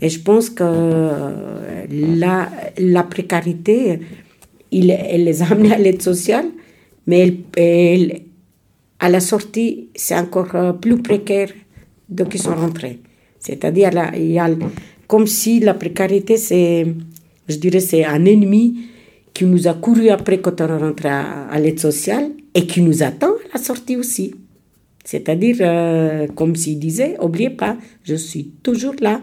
Et je pense que la, la précarité, il, elle les a amenés à l'aide sociale, mais elle, à la sortie, c'est encore euh, plus précaire de qui sont rentrés. C'est-à-dire, il y a comme si la précarité, c'est, je dirais, c'est un ennemi qui nous a couru après quand on est rentré à, l'aide sociale et qui nous attend à la sortie aussi. C'est-à-dire, euh, comme s'il disait, oubliez pas, je suis toujours là